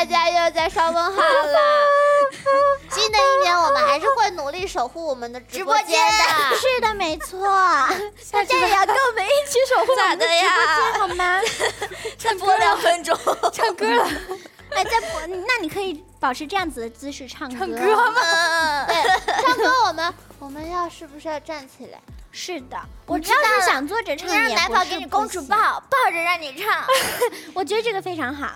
大家又在刷问号了。新的一年，我们还是会努力守护我们的直播间的。是的，没错，大家也要跟我们一起守护我们的直播间，好吗？再播两分钟，唱歌了。哎，再播，那你可以保持这样子的姿势唱唱歌吗？对，唱歌我们我们要是不是要站起来？是的，我知道是想坐着唱，让奶宝给你公主抱，抱着让你唱。我觉得这个非常好。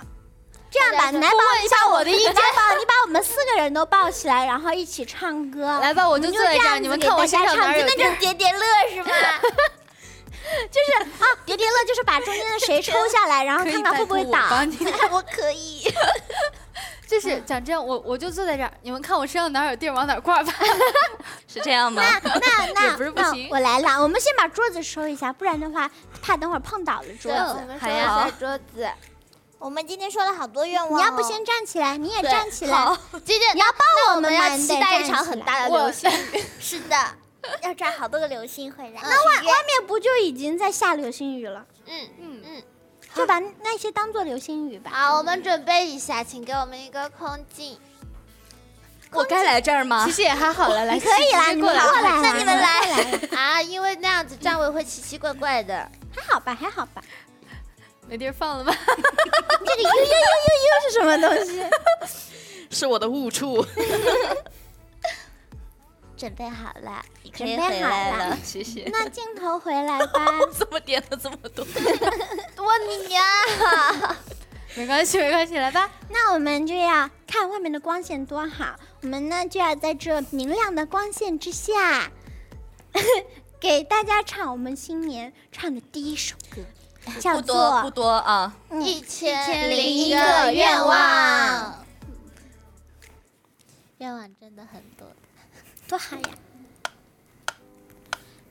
这样吧，你来抱一下我的意见。吧，你把我们四个人都抱起来，然后一起唱歌。来吧，我就坐在这儿，你们看我身上哪有？那就是叠叠乐是吗？就是啊，叠叠乐就是把中间的谁抽下来，然后看看会不会倒。我可以。就是讲这样，我我就坐在这儿，你们看我身上哪有地儿往哪挂吧。是这样吗？那那那不是不行。我来了，我们先把桌子收一下，不然的话怕等会儿碰倒了桌子。好呀，桌子。我们今天说了好多愿望，你要不先站起来？你也站起来。今天你要抱我们要期待一场很大的流星雨。是的，要抓好多个流星回来。那外外面不就已经在下流星雨了？嗯嗯嗯，就把那些当做流星雨吧。好，我们准备一下，请给我们一个空镜。我该来这儿吗？其实也还好了，来可以啦，你们过来，那你们来 啊，因为那样子站位会奇奇怪怪的。还好吧，还好吧。没地儿放了吧？这个又又又又又是什么东西？是我的误触。准备好了，准备好了，谢谢。那镜头回来吧。怎么点了这么多？多你呀！没关系，没关系，来吧。那我们就要看外面的光线多好，我们呢就要在这明亮的光线之下，给大家唱我们新年唱的第一首歌。不多不多啊，一千零一个愿望，愿望真的很多，多好呀！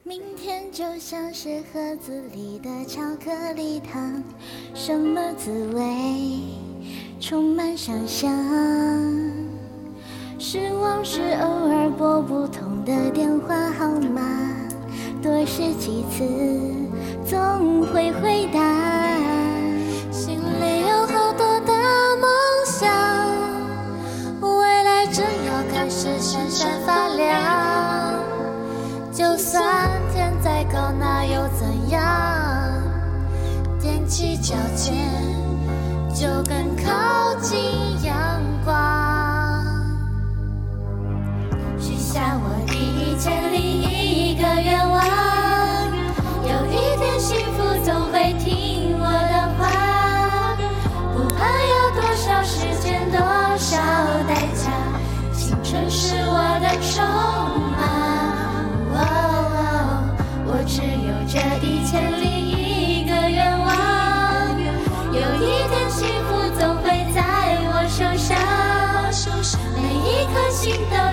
明天就像是盒子里的巧克力糖，什么滋味？充满想象。失望是偶尔拨不通的电话号码。多试几次，总会回答。心里有好多的梦想，未来正要开始闪闪发亮。就算天再高，那又怎样？踮起脚尖，就更靠近一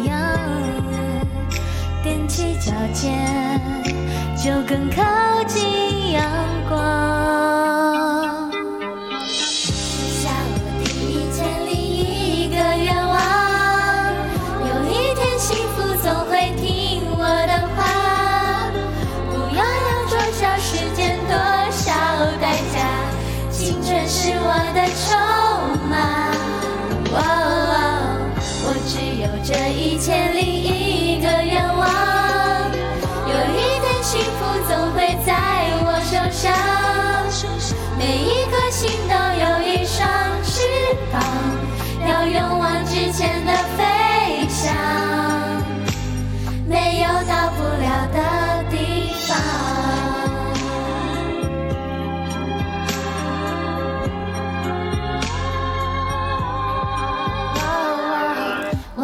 踮起脚尖，就更靠近阳光。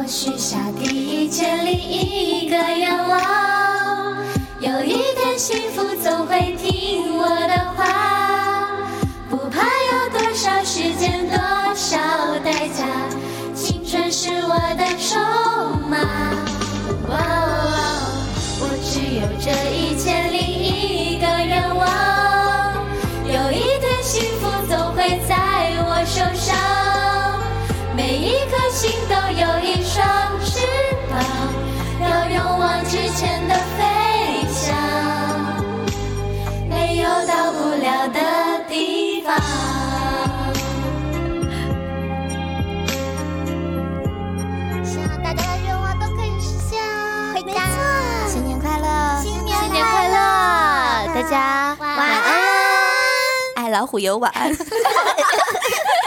许下第一千零一个愿望。有一天幸福总会听家晚晚安。爱老虎油晚安。